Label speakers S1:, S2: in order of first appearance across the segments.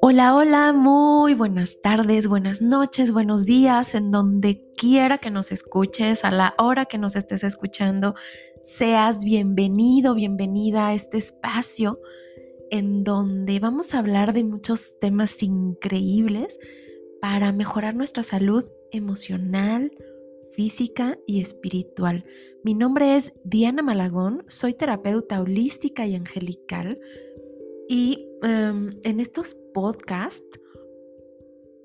S1: Hola, hola, muy buenas tardes, buenas noches, buenos días, en donde quiera que nos escuches, a la hora que nos estés escuchando, seas bienvenido, bienvenida a este espacio en donde vamos a hablar de muchos temas increíbles para mejorar nuestra salud emocional, física y espiritual. Mi nombre es Diana Malagón, soy terapeuta holística y angelical y em, en estos podcasts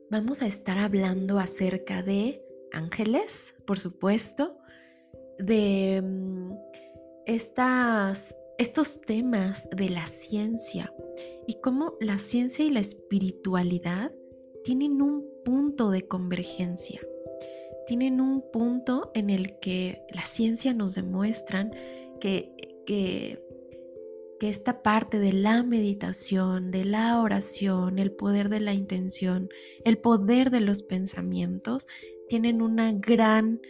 S1: vamos a estar hablando acerca de ángeles, por supuesto, de mm, estas, estos temas de la ciencia y cómo la ciencia y la espiritualidad tienen un punto de convergencia. Tienen un punto en el que la ciencia nos demuestran que, que que esta parte de la meditación, de la oración, el poder de la intención, el poder de los pensamientos, tienen una gran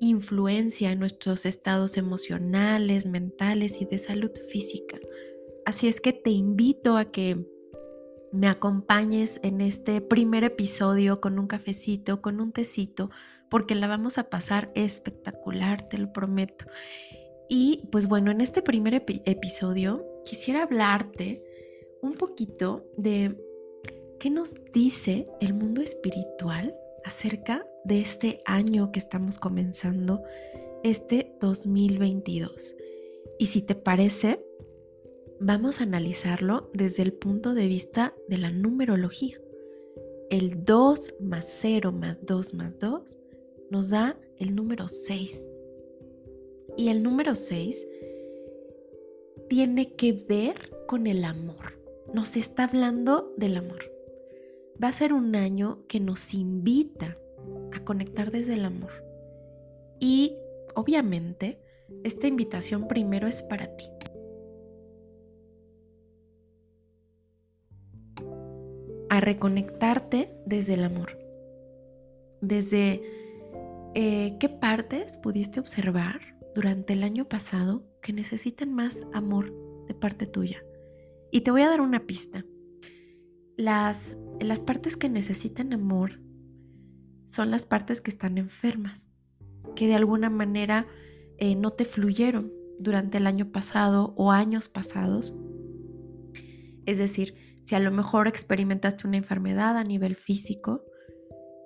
S1: influencia en nuestros estados emocionales, mentales y de salud física. Así es que te invito a que me acompañes en este primer episodio con un cafecito, con un tecito, porque la vamos a pasar espectacular, te lo prometo. Y pues bueno, en este primer episodio quisiera hablarte un poquito de qué nos dice el mundo espiritual acerca de este año que estamos comenzando, este 2022. Y si te parece, vamos a analizarlo desde el punto de vista de la numerología. El 2 más 0 más 2 más 2 nos da el número 6. Y el número 6 tiene que ver con el amor. Nos está hablando del amor. Va a ser un año que nos invita a conectar desde el amor. Y obviamente, esta invitación primero es para ti. A reconectarte desde el amor. Desde eh, qué partes pudiste observar durante el año pasado que necesitan más amor de parte tuya. Y te voy a dar una pista. Las, las partes que necesitan amor son las partes que están enfermas, que de alguna manera eh, no te fluyeron durante el año pasado o años pasados. Es decir, si a lo mejor experimentaste una enfermedad a nivel físico,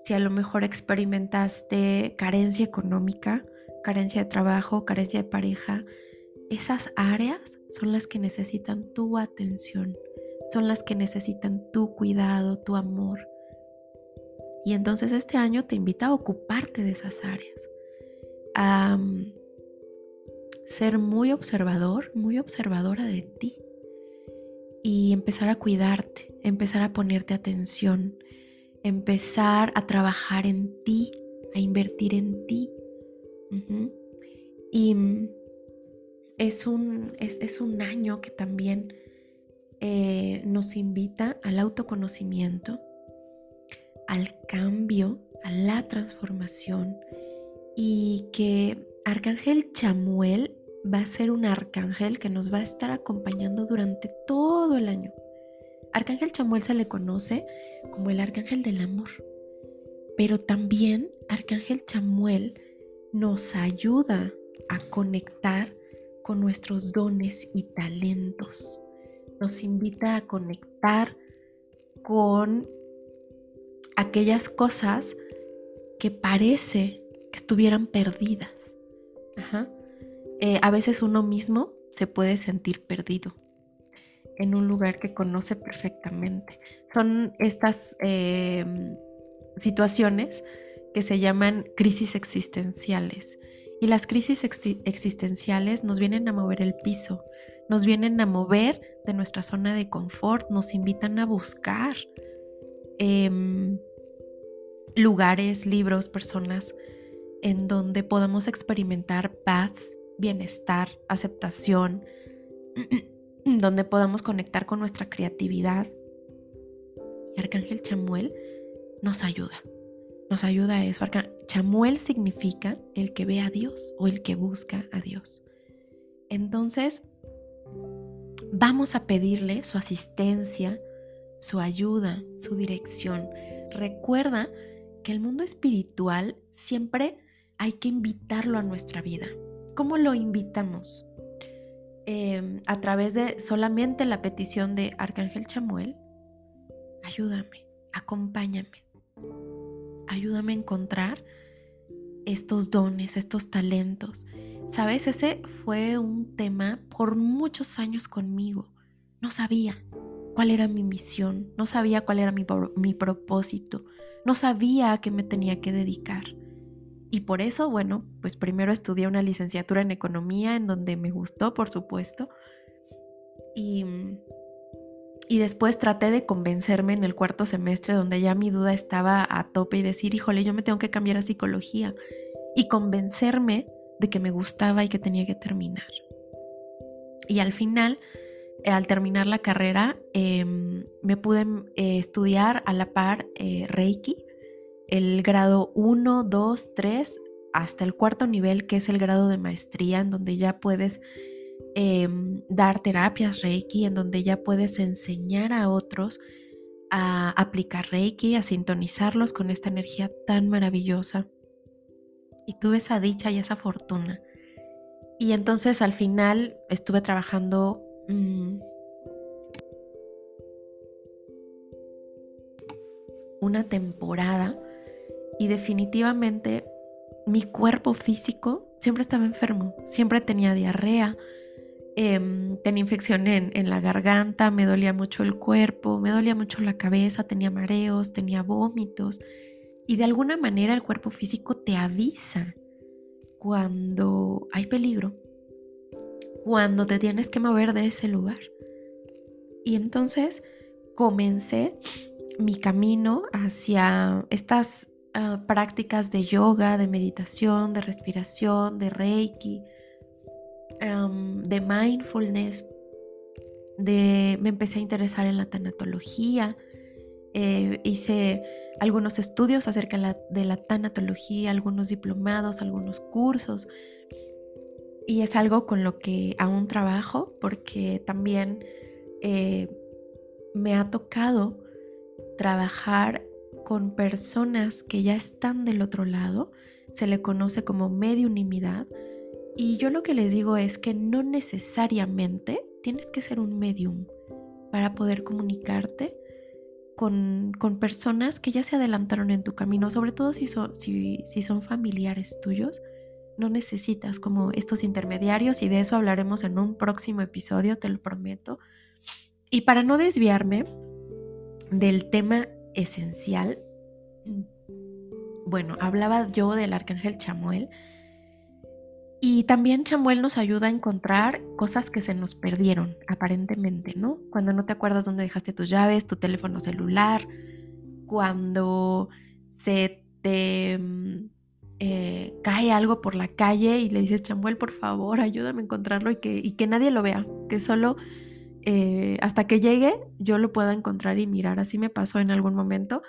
S1: si a lo mejor experimentaste carencia económica, carencia de trabajo, carencia de pareja, esas áreas son las que necesitan tu atención, son las que necesitan tu cuidado, tu amor. Y entonces este año te invita a ocuparte de esas áreas, a mm, ser muy observador, muy observadora de ti y empezar a cuidarte, empezar a ponerte atención, empezar a trabajar en ti, a invertir en ti. Y mm, es un, es, un año que también eh, nos invita al autoconocimiento, al cambio, a la transformación y que Arcángel Chamuel va a ser un arcángel que nos va a estar acompañando durante todo el año. Arcángel Chamuel se le conoce como el arcángel del amor, pero también Arcángel Chamuel nos ayuda a conectar con nuestros dones y talentos. Nos invita a conectar con aquellas cosas que parece que estuvieran perdidas. Eh, a veces uno mismo se puede sentir perdido en un lugar que conoce perfectamente. Son estas em, situaciones que se llaman crisis existenciales y las crisis existenciales nos vienen a mover el piso, nos vienen a mover de nuestra zona de confort, nos invitan a buscar em, lugares, libros, personas en donde podamos experimentar paz, bienestar, aceptación, donde podamos conectar con nuestra creatividad. Y Arcángel Chamuel nos ayuda nos ayuda a eso. Chamuel significa el que ve a Dios o el que busca a Dios. Entonces, vamos a pedirle su asistencia, su ayuda, su dirección. Recuerda que el mundo espiritual siempre hay que invitarlo a nuestra vida. ¿Cómo lo invitamos? Em, a través de solamente la petición de Arcángel Chamuel, ayúdame, acompáñame, ayúdame a encontrar estos dones, estos talentos. Sabes, ese fue un tema por muchos años conmigo. No sabía cuál era mi misión, no sabía cuál era mi, mi propósito, no sabía a qué me tenía que dedicar. Y por eso, bueno, pues primero estudié una licenciatura en economía, en donde me gustó, por supuesto. Y, y después traté de convencerme en el cuarto semestre, donde ya mi duda estaba a tope y decir, híjole, yo me tengo que cambiar a psicología. Y convencerme de que me gustaba y que tenía que terminar. Y al final, al terminar la carrera, em, me pude eh, estudiar a la par eh, Reiki el grado 1, 2, 3, hasta el cuarto nivel, que es el grado de maestría, en donde ya puedes em, dar terapias Reiki, en donde ya puedes enseñar a otros a aplicar Reiki, a sintonizarlos con esta energía tan maravillosa. Y tuve esa dicha y esa fortuna. Y entonces al final estuve trabajando mm, una temporada y definitivamente mi cuerpo físico siempre estaba enfermo, siempre tenía diarrea, em, tenía infección en, en, la garganta, me dolía mucho el cuerpo, me dolía mucho la cabeza, tenía mareos, tenía vómitos y de alguna manera el cuerpo físico te avisa cuando hay peligro, cuando te tienes que mover de ese lugar. Y entonces comencé mi camino hacia estas Ah, prácticas de yoga, de meditación, de respiración, de reiki, de mindfulness, de, me empecé a interesar en la tanatología, eh, hice algunos estudios acerca de la, tanatología, algunos diplomados, algunos cursos, y es algo con lo que aún trabajo porque también eh, me ha tocado trabajar con personas que ya están del otro lado, se le conoce como mediunimidad. Y yo lo que les digo es que no necesariamente tienes que ser un medium para poder comunicarte con, personas que ya se adelantaron en tu camino, sobre todo si son, si, si son familiares tuyos. No necesitas como estos intermediarios y de eso hablaremos en un próximo episodio, te lo prometo. Y para no desviarme del tema esencial. Bueno, hablaba yo del arcángel Chamuel. Y también Chamuel nos ayuda a encontrar cosas que se nos perdieron, aparentemente, ¿no? Cuando no te acuerdas dónde dejaste tus llaves, tu teléfono celular, cuando se te mm, eh, cae algo por la calle y le dices, Chamuel, por favor, ayúdame a encontrarlo y que, y que nadie lo vea, que solo eh, hasta que llegue yo lo pueda encontrar y mirar. Así me pasó en algún momento.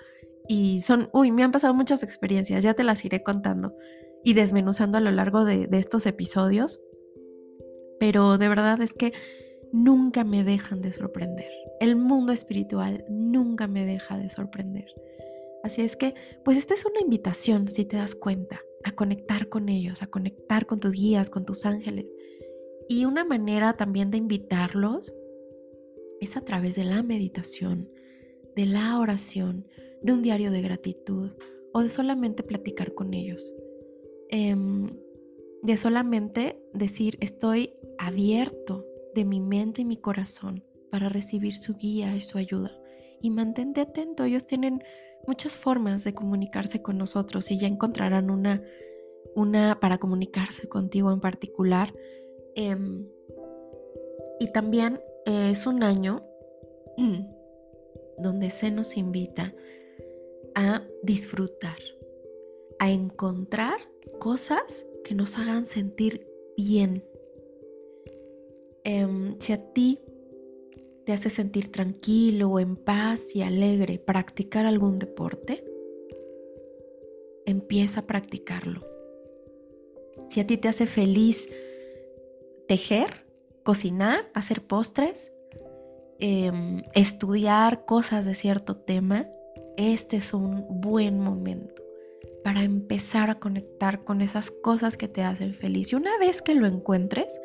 S1: Y son, uy, me han pasado muchas experiencias, ya te las iré contando y desmenuzando a lo largo de, de estos episodios. Pero de verdad es que nunca me dejan de sorprender. El mundo espiritual nunca me deja de sorprender. Así es que, pues esta es una invitación, si te das cuenta, a conectar con ellos, a conectar con tus guías, con tus ángeles. Y una manera también de invitarlos es a través de la meditación, de la oración, de un diario de gratitud o de solamente platicar con ellos. Em, de solamente decir estoy abierto de mi mente y mi corazón para recibir su guía y su ayuda. Y mantente atento, ellos tienen muchas formas de comunicarse con nosotros y ya encontrarán una, una para comunicarse contigo en particular. Em, y también es un año donde se nos invita a disfrutar, a encontrar cosas que nos hagan sentir bien. Em, si a ti te hace sentir tranquilo, en paz y alegre practicar algún deporte, empieza a practicarlo. Si a ti te hace feliz tejer, cocinar, hacer postres, em, estudiar cosas de cierto tema, este es un buen momento para empezar a conectar con esas cosas que te hacen feliz. Y una vez que lo encuentres,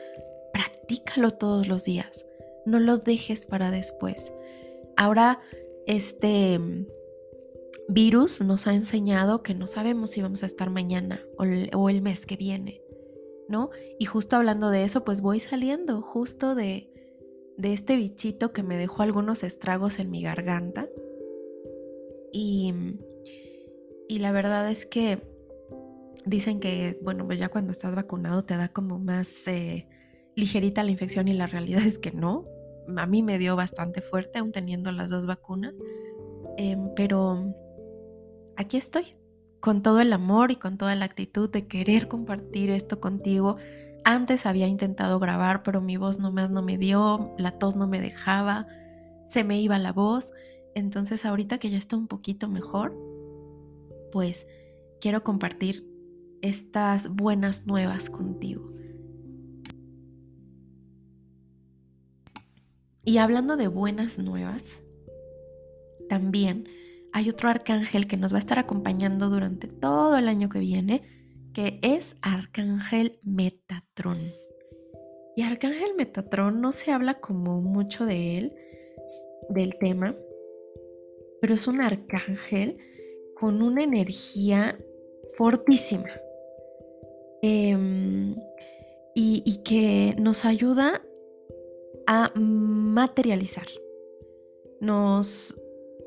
S1: practícalo todos los días. No lo dejes para después. Ahora, este virus nos ha enseñado que no sabemos si vamos a estar mañana o el, mes que viene, Y justo hablando de eso, pues voy saliendo justo de, de este bichito que me dejó algunos estragos en mi garganta. Y, y la verdad es que dicen que, bueno, pues ya cuando estás vacunado te da como más eh, ligerita la infección y la realidad es que no. A mí me dio bastante fuerte, aún teniendo las dos vacunas. Em, pero aquí estoy, con todo el amor y con toda la actitud de querer compartir esto contigo. Antes había intentado grabar, pero mi voz nomás no me dio, la tos no me dejaba, se me iba la voz. Entonces ahorita que ya está un poquito mejor, pues quiero compartir estas buenas nuevas contigo. Y hablando de buenas nuevas, también hay otro arcángel que nos va a estar acompañando durante todo el año que viene, que es Arcángel Metatrón. Y Arcángel Metatrón no se habla como mucho de él, del tema, pero es un arcángel con una energía fortísima em, y, y que nos ayuda a materializar. Nos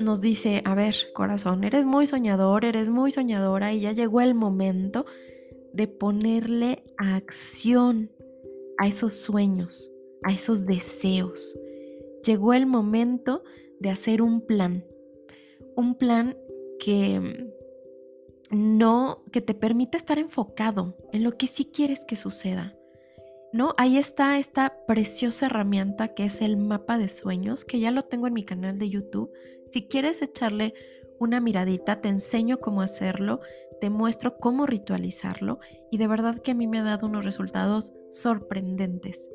S1: nos dice, a ver, corazón, eres muy soñador, eres muy soñadora y ya llegó el momento de ponerle acción a esos sueños, a esos deseos. Llegó el momento de hacer un plan, un plan que no, que te permita estar enfocado en lo que sí quieres que suceda. ¿No? Ahí está esta preciosa herramienta que es el mapa de sueños, que ya lo tengo en mi canal de YouTube. Si quieres echarle una miradita, te enseño cómo hacerlo, te muestro cómo ritualizarlo y de verdad que a mí me ha dado unos resultados sorprendentes.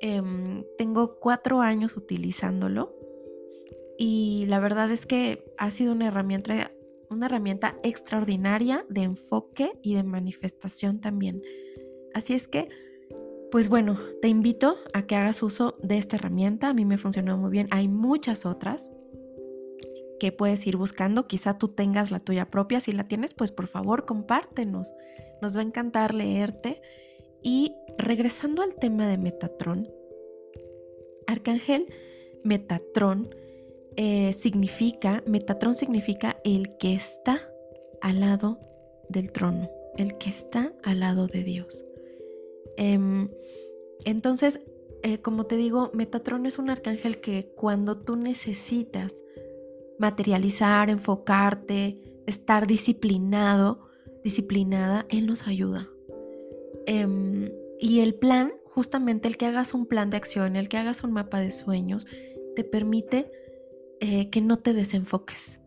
S1: Em, tengo cuatro años utilizándolo y la verdad es que ha sido una herramienta, una herramienta extraordinaria de enfoque y de manifestación también. Así es que, pues bueno, te invito a que hagas uso de esta herramienta. A mí me funcionó muy bien. Hay muchas otras que puedes ir buscando. Quizá tú tengas la tuya propia. Si la tienes, pues por favor compártenos. Nos va a encantar leerte. Y regresando al tema de Metatron, Arcángel Metatron eh, significa, Metatron significa el que está al lado del trono, el que está al lado de Dios. Em, entonces, eh, como te digo, Metatron es un arcángel que cuando tú necesitas materializar, enfocarte, estar disciplinado, disciplinada, Él nos ayuda. Em, y el plan, justamente el que hagas un plan de acción, el que hagas un mapa de sueños, te permite eh, que no te desenfoques,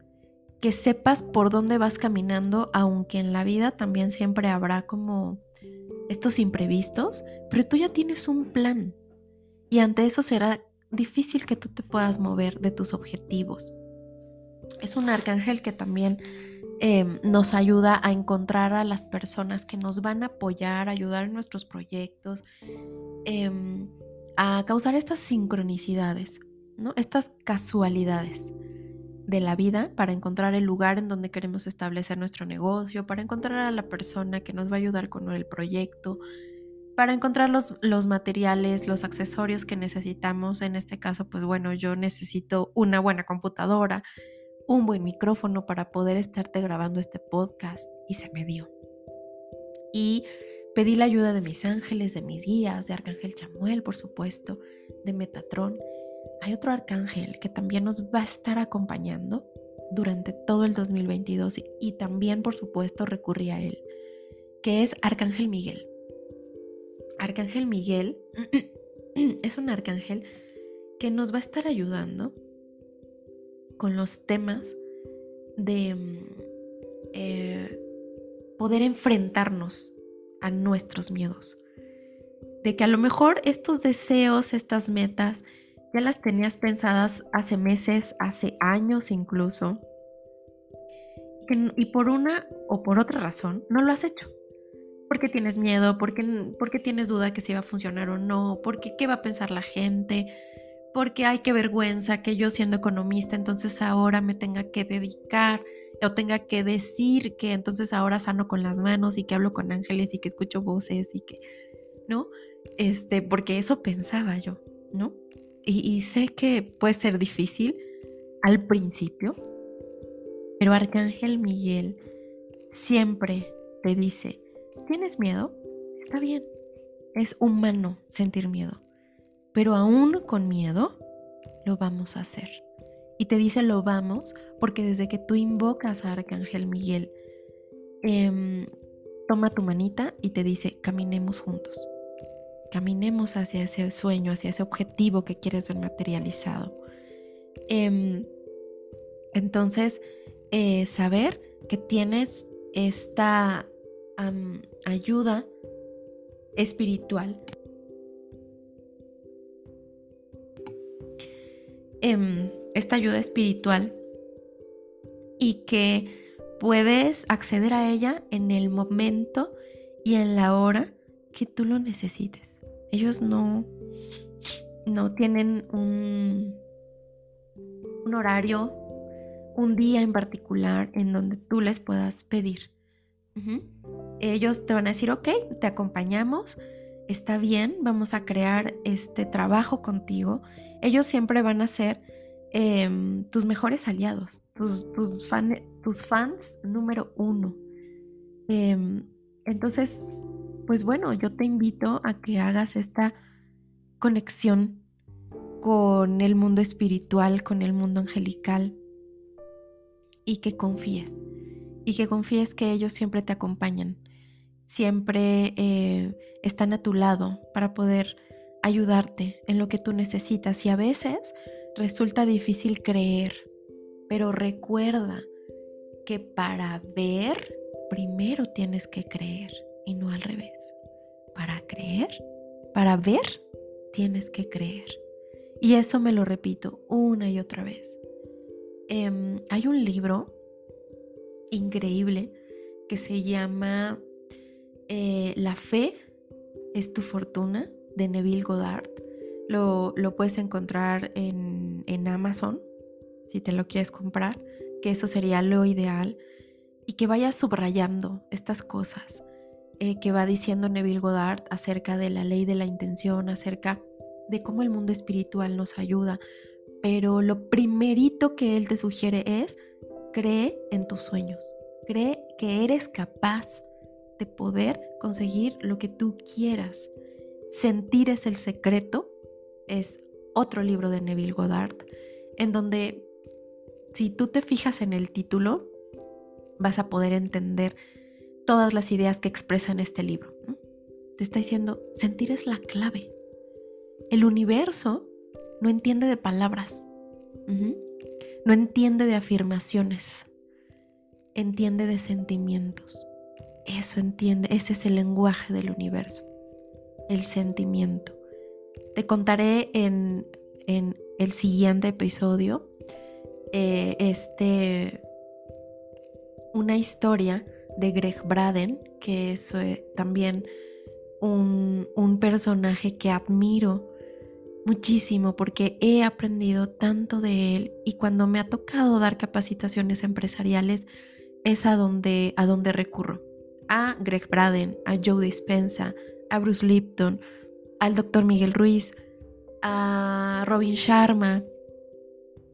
S1: que sepas por dónde vas caminando, aunque en la vida también siempre habrá como estos imprevistos, pero tú ya tienes un plan y ante eso será difícil que tú te puedas mover de tus objetivos. Es un arcángel que también em, nos ayuda a encontrar a las personas que nos van a apoyar, ayudar en nuestros proyectos, em, a causar estas sincronicidades, ¿no? estas casualidades de la vida para encontrar el lugar en donde queremos establecer nuestro negocio, para encontrar a la persona que nos va a ayudar con el proyecto, para encontrar los, los, materiales, los accesorios que necesitamos. En este caso, pues bueno, yo necesito una buena computadora, un buen micrófono para poder estarte grabando este podcast y se me dio. Y pedí la ayuda de mis ángeles, de mis guías, de Arcángel Chamuel, por supuesto, de Metatron. Hay otro arcángel que también nos va a estar acompañando durante todo el 2022 y también, por supuesto, recurrí a él, que es Arcángel Miguel. Arcángel Miguel es un arcángel que nos va a estar ayudando con los temas de mm, eh, poder enfrentarnos a nuestros miedos, de que a lo mejor estos deseos, estas metas, ya las tenías pensadas hace meses, hace años incluso, y por una o por otra razón no lo has hecho. Porque tienes miedo, porque, porque tienes duda que si va a funcionar o no, porque qué va a pensar la gente, porque hay que vergüenza que yo siendo economista entonces ahora me tenga que dedicar o tenga que decir que entonces ahora sano con las manos y que hablo con ángeles y que escucho voces y que, ¿no? Este, porque eso pensaba yo, ¿no? Y sé que puede ser difícil al principio, pero Arcángel Miguel siempre te dice, ¿tienes miedo? Está bien, es humano sentir miedo, pero aún con miedo lo vamos a hacer. Y te dice lo vamos porque desde que tú invocas a Arcángel Miguel, em, toma tu manita y te dice, caminemos juntos. Caminemos hacia ese sueño, hacia ese objetivo que quieres ver materializado. Em, entonces, eh, saber que tienes esta ayuda espiritual. Em, esta ayuda espiritual y que puedes acceder a ella en el momento y en la hora que tú lo necesites. Ellos no, no tienen un, un horario un día en particular en donde tú les puedas pedir. Ellos te van a decir, ok, te acompañamos, está bien, vamos a crear este trabajo contigo. Ellos siempre van a ser em, tus mejores aliados, tus, tus, tus fans número uno. Em, entonces, pues bueno, yo te invito a que hagas esta conexión con el mundo espiritual, con el mundo angelical, y que confíes. Y que confíes que ellos siempre te acompañan, siempre eh, están a tu lado para poder ayudarte en lo que tú necesitas. Y a veces resulta difícil creer, pero recuerda que para ver, primero tienes que creer y no al revés. Para creer, para ver, tienes que creer. Y eso me lo repito una y otra vez. Em, hay un libro increíble que se llama eh, La fe es tu fortuna de Neville Goddard. Lo, puedes encontrar en, Amazon si te lo quieres comprar, que eso sería lo ideal. Y que vayas subrayando estas cosas eh, que va diciendo Neville Goddard acerca de la ley de la intención, acerca de cómo el mundo espiritual nos ayuda pero lo primerito que él te sugiere es cree en tus sueños, cree que eres capaz de poder conseguir lo que tú quieras. Sentir es el secreto es otro libro de Neville Goddard, en donde si tú te fijas en el título, vas a poder entender todas las ideas que expresa en este libro. Te está diciendo, sentir es la clave. El universo no entiende de palabras, no entiende de afirmaciones, entiende de sentimientos. Eso entiende, ese es el lenguaje del universo, el sentimiento. Te contaré en, el siguiente episodio eh, este, una historia de Greg Braden, que es eh, también un, un personaje que admiro muchísimo porque he aprendido tanto de él y cuando me ha tocado dar capacitaciones empresariales es a donde, a donde recurro. A Greg Braden, a Joe Dispensa, a Bruce Lipton, al doctor Miguel Ruiz, a Robin Sharma,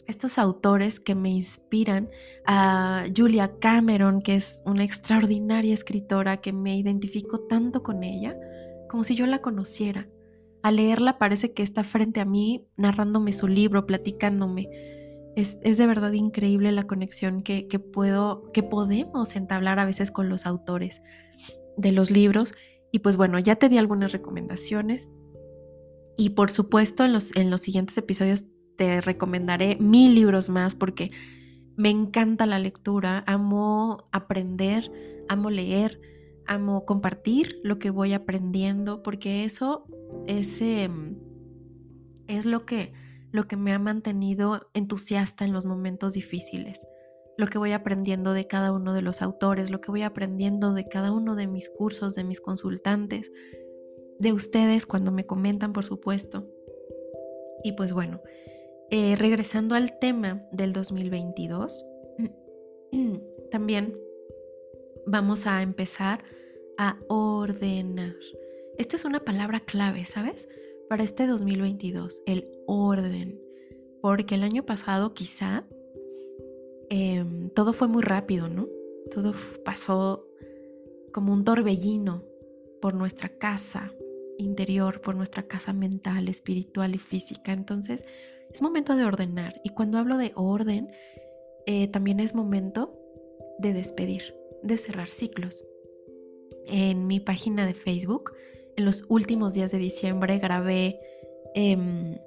S1: estos autores que me inspiran, a Julia Cameron, que es una extraordinaria escritora que me identifico tanto con ella, como si yo la conociera. Al leerla parece que está frente a mí narrándome su libro, platicándome. Es, de verdad increíble la conexión que, puedo, que podemos entablar a veces con los autores de los libros. Y pues bueno, ya te di algunas recomendaciones. Y por supuesto, en los, en los siguientes episodios te recomendaré mil libros más porque me encanta la lectura, amo aprender, amo leer, amo compartir lo que voy aprendiendo, porque eso es, em, es lo, que, lo que me ha mantenido entusiasta en los momentos difíciles. Lo que voy aprendiendo de cada uno de los autores, lo que voy aprendiendo de cada uno de mis cursos, de mis consultantes, de ustedes cuando me comentan, por supuesto. Y pues bueno, eh, regresando al tema del 2022, también vamos a empezar a ordenar. Esta es una palabra clave, ¿sabes? Para este 2022, el orden. Porque el año pasado quizá em, todo fue muy rápido, ¿no? Todo pasó como un torbellino por nuestra casa interior, por nuestra casa mental, espiritual y física. Entonces, es momento de ordenar. Y cuando hablo de orden, eh, también es momento de despedir, de cerrar ciclos. En mi página de Facebook, en los últimos días de diciembre, grabé em,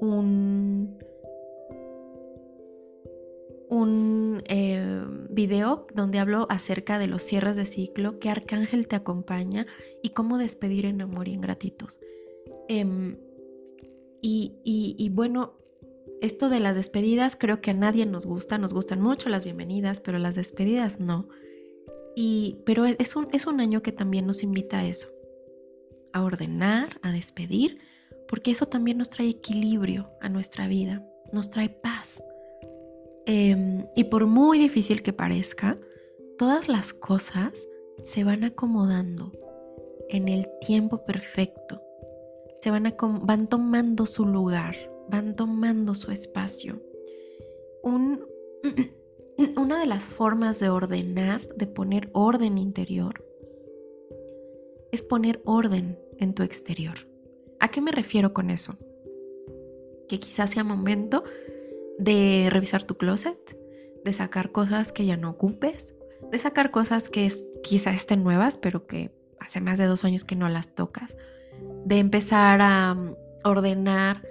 S1: un, un eh, video donde hablo acerca de los cierres de ciclo, qué arcángel te acompaña y cómo despedir en amor y en gratitud. Em, y, bueno, esto de las despedidas creo que a nadie nos gusta, nos gustan mucho las bienvenidas, pero las despedidas no. Y, pero es un, es un año que también nos invita a eso, a ordenar, a despedir, porque eso también nos trae equilibrio a nuestra vida, nos trae paz. Em, y por muy difícil que parezca, todas las cosas se van acomodando en el tiempo perfecto, se van, van tomando su lugar, van tomando su espacio. una de las formas de ordenar, de poner orden interior, es poner orden en tu exterior. ¿A qué me refiero con eso? Que quizás sea momento de revisar tu closet, de sacar cosas que ya no ocupes, de sacar cosas que quizás estén nuevas, pero que hace más de dos años que no las tocas, de empezar a mm, ordenar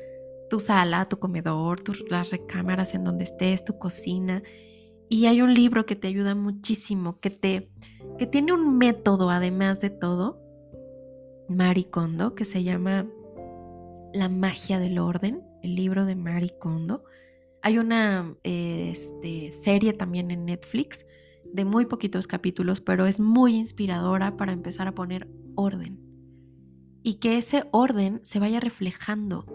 S1: tu sala, tu comedor, las recámaras en donde estés, tu cocina. Y hay un libro que te ayuda muchísimo, que te que tiene un método además de todo, Maricondo, que se llama La magia del orden, el libro de Maricondo. Hay una este, serie también en Netflix de muy poquitos capítulos, pero es muy inspiradora para empezar a poner orden. Y que ese orden se vaya reflejando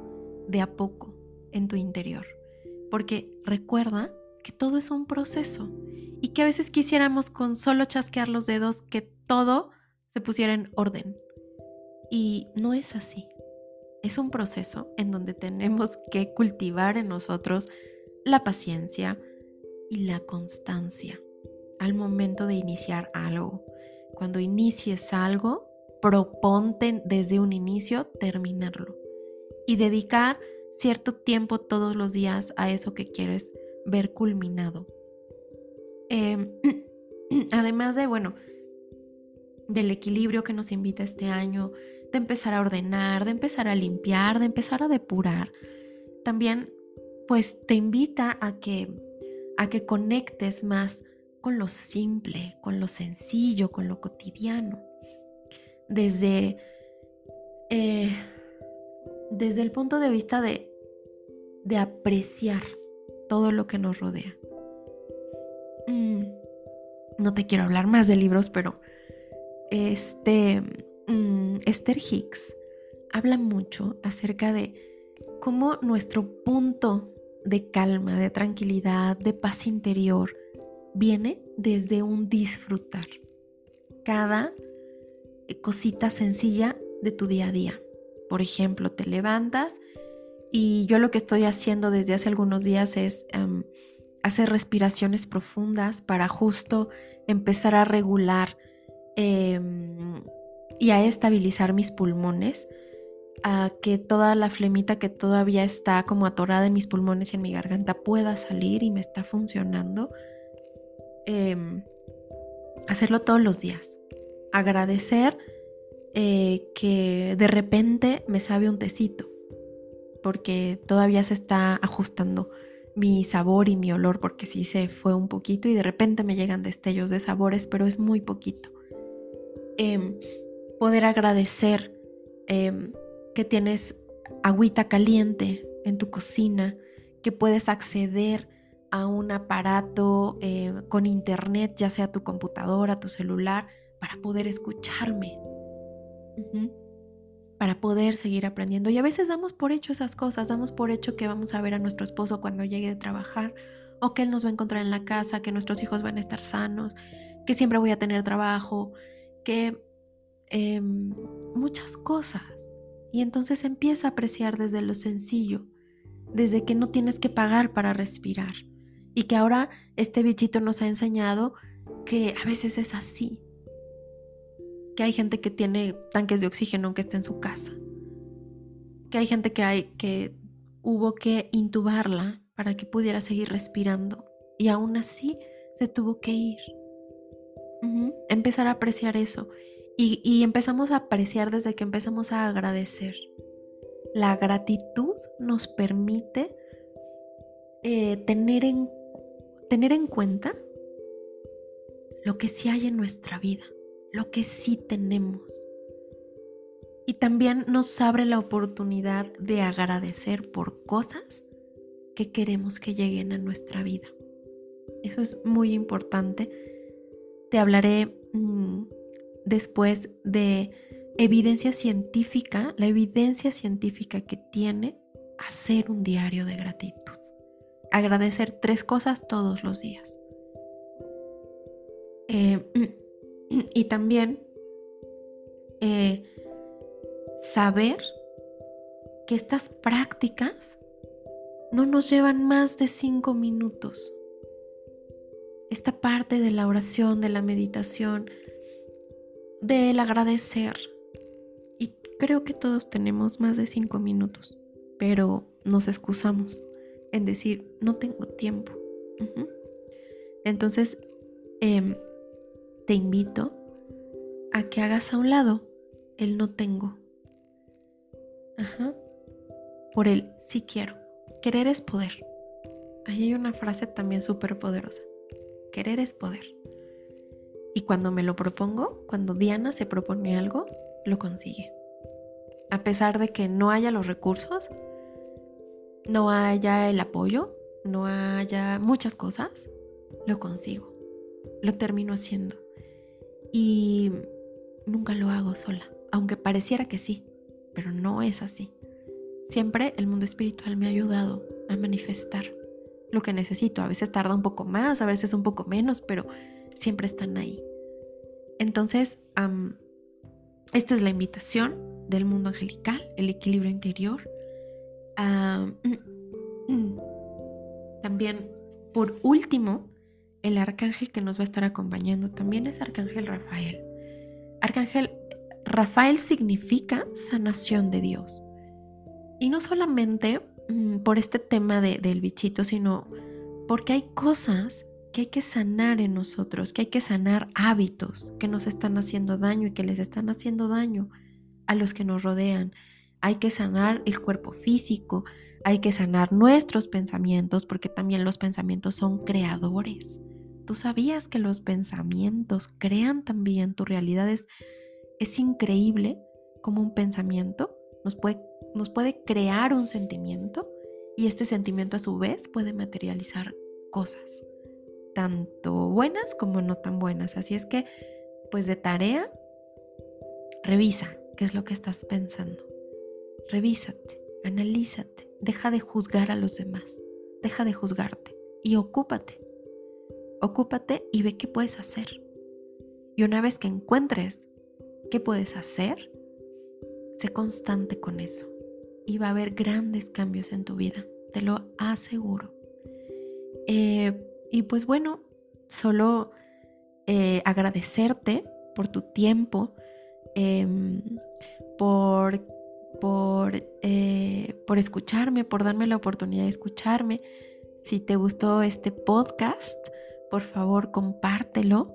S1: de a poco en tu interior. Porque recuerda que todo es un proceso y que a veces quisiéramos con solo chasquear los dedos que todo se pusiera en orden. Y no es así. Es un proceso en donde tenemos que cultivar en nosotros la paciencia y la constancia al momento de iniciar algo. Cuando inicies algo, proponte desde un inicio terminarlo y dedicar cierto tiempo todos los días a eso que quieres ver culminado. Em, además de, bueno, del equilibrio que nos invita este año, de empezar a ordenar, de empezar a limpiar, de empezar a depurar, también pues te invita a que, a que conectes más con lo simple, con lo sencillo, con lo cotidiano. Desde, eh, desde el punto de vista de, de apreciar todo lo que nos rodea. Mm, no te quiero hablar más de libros, pero este, mm, Esther Hicks habla mucho acerca de cómo nuestro punto de calma, de tranquilidad, de paz interior, viene desde un disfrutar. Cada cosita sencilla de tu día a día. Por ejemplo, te levantas y yo lo que estoy haciendo desde hace algunos días es em, hacer respiraciones profundas para justo empezar a regular em, y a estabilizar mis pulmones a que toda la flemita que todavía está como atorada en mis pulmones y en mi garganta pueda salir y me está funcionando. Em, hacerlo todos los días. Agradecer eh, que de repente me sabe un tecito, porque todavía se está ajustando mi sabor y mi olor, porque sí se fue un poquito y de repente me llegan destellos de sabores, pero es muy poquito. em, poder agradecer em, que tienes agüita caliente en tu cocina, que puedes acceder a un aparato eh, con internet, ya sea tu computadora, tu celular, para poder escucharme, para poder seguir aprendiendo. Y a veces damos por hecho esas cosas, damos por hecho que vamos a ver a nuestro esposo cuando llegue de trabajar, o que él nos va a encontrar en la casa, que nuestros hijos van a estar sanos, que siempre voy a tener trabajo, que em, muchas cosas. Y entonces empieza a apreciar desde lo sencillo, desde que no tienes que pagar para respirar. Y que ahora este bichito nos ha enseñado que a veces es así. Que hay gente que tiene tanques de oxígeno aunque esté en su casa. Que hay gente que hay que hubo que intubarla para que pudiera seguir respirando. Y aún así se tuvo que ir. Empezar a apreciar eso. Y, empezamos a apreciar desde que empezamos a agradecer. La gratitud nos permite eh, tener, en, tener en cuenta lo que sí hay en nuestra vida, lo que sí tenemos. Y también nos abre la oportunidad de agradecer por cosas que queremos que lleguen a nuestra vida. Eso es muy importante. Te hablaré mm, después de evidencia científica, la evidencia científica que tiene hacer un diario de gratitud. Agradecer tres cosas todos los días. Eh, y también eh, saber que estas prácticas no nos llevan más de cinco minutos. Esta parte de la oración, de la meditación, del agradecer. Y creo que todos tenemos más de cinco minutos, pero nos excusamos en decir, no tengo tiempo. Entonces, em, te invito a que hagas a un lado el no tengo. Ajá. Por el sí quiero. Querer es poder. Ahí hay una frase también súper poderosa. Querer es poder. Y cuando me lo propongo, cuando Diana se propone algo, lo consigue. A pesar de que no haya los recursos, no haya el apoyo, no haya muchas cosas, lo consigo. Lo termino haciendo. Y nunca lo hago sola, aunque pareciera que sí, pero no es así. Siempre el mundo espiritual me ha ayudado a manifestar lo que necesito. A veces tarda un poco más, a veces un poco menos, pero siempre están ahí. Entonces, esta es la invitación del mundo angelical, el equilibrio interior. también, por último, el arcángel que nos va a estar acompañando también es Arcángel Rafael. Arcángel Rafael significa sanación de Dios. Y no solamente mm, por este tema del bichito, sino porque hay cosas que hay que sanar en nosotros, que hay que sanar hábitos que nos están haciendo daño y que les están haciendo daño a los que nos rodean. Hay que sanar el cuerpo físico, hay que sanar nuestros pensamientos, porque también los pensamientos son creadores. ¿Tú sabías que los pensamientos crean también tu realidad? Es, increíble como un pensamiento nos puede, nos puede crear un sentimiento y este sentimiento a su vez puede materializar cosas tanto buenas como no tan buenas. Así es que, pues de tarea, revisa qué es lo que estás pensando. Revísate, analízate, deja de juzgar a los demás, deja de juzgarte y ocúpate. Ocúpate y ve qué puedes hacer. Y una vez que encuentres qué puedes hacer, sé constante con eso y va a haber grandes cambios en tu vida, te lo aseguro. Eh, y pues bueno, solo eh, agradecerte por tu tiempo, em, por, por, eh, por escucharme, por darme la oportunidad de escucharme. Si te gustó este podcast, por favor compártelo.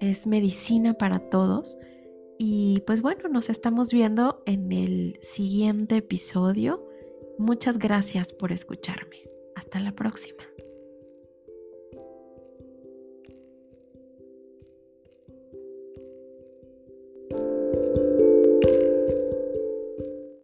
S1: Es medicina para todos. Y pues bueno, nos estamos viendo en el siguiente episodio. Muchas gracias por escucharme. Hasta la próxima.